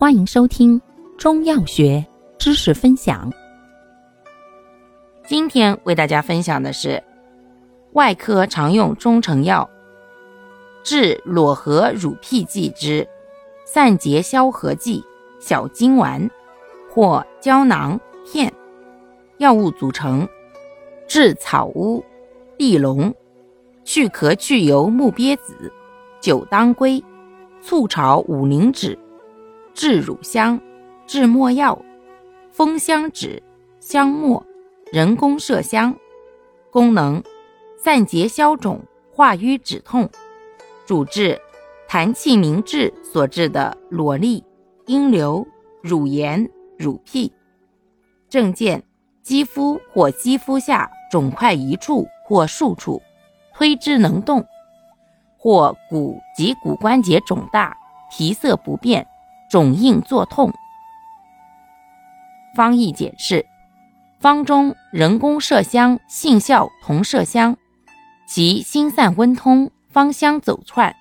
欢迎收听中药学知识分享。今天为大家分享的是外科常用中成药治裸合乳癖剂之散结消合剂小金丸或胶囊片。药物组成：治草乌、地龙、去壳去油木鳖子、酒当归、醋炒五灵脂、制乳香、制没药、风香脂、香末、人工麝香。功能：散结消肿、化瘀止痛。主治：痰气凝滞所致的裸痢、阴流、乳炎、乳癖。症见。肌肤或肌肤下肿块一处或数处，推之能动；或骨及骨关节肿大，皮色不变，肿硬作痛。方义解释：方中人工麝香性效同麝香，其心散温通，芳香走窜，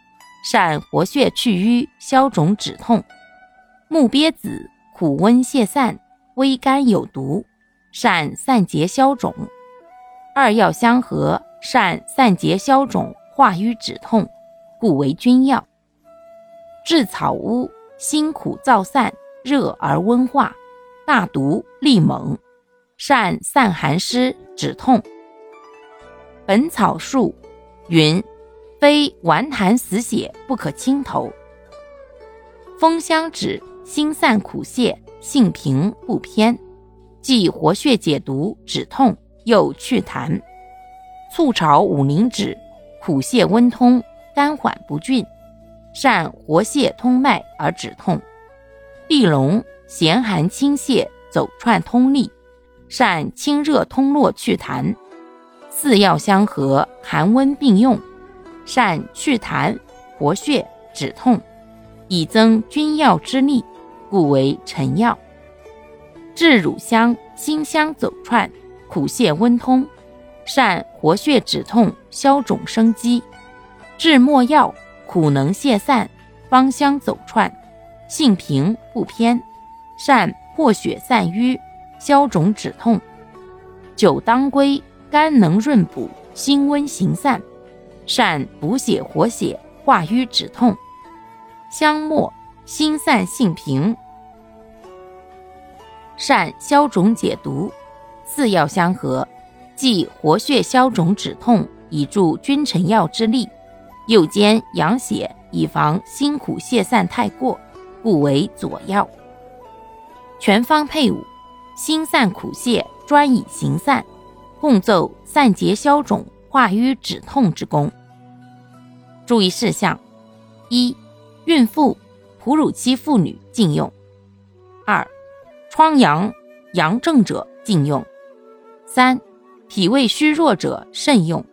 善活血去瘀、消肿止痛。木鳖子苦温泄散，微甘有毒。善散结消肿，二药相合，善散结消肿、化瘀止痛，故为君药。炙草乌，辛苦燥散，热而温化，大毒力猛，善散寒湿止痛。本草述云：非顽痰死血不可轻投。风香脂，辛散苦泻，性平不偏。既活血解毒止痛，又祛痰。醋炒五灵脂，苦泻温通，甘缓不峻，善活血通脉而止痛。地龙咸寒清泻，走窜通利，善清热通络祛痰。四药相合，寒温并用，善祛痰活血止痛，以增君药之力，故为臣药。炙乳香辛香走窜，苦泻温通，善活血止痛、消肿生肌；炙没药苦能泄散，芳香走窜，性平不偏，善破血散瘀、消肿止痛；酒当归甘能润补，辛温行散，善补血活血、化瘀止痛；香末辛散性平。善消肿解毒，四药相合，既活血消肿止痛，以助君臣药之力，又兼养血，以防辛苦泄散太过，故为佐药。全方配伍，辛散苦泄，专以行散，共奏散结消肿、化瘀止痛之功。注意事项：一、孕妇、哺乳期妇女禁用；二、疮疡阳症者禁用，三、脾胃虚弱者慎用，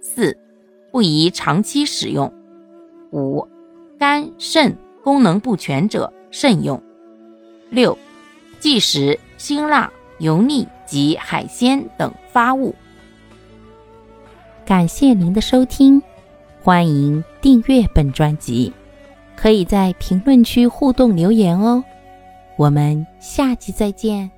四、不宜长期使用，五、肝肾功能不全者慎用，六、忌食辛辣、油腻及海鲜等发物。感谢您的收听，欢迎订阅本专辑，可以在评论区互动留言哦。我们下期再见。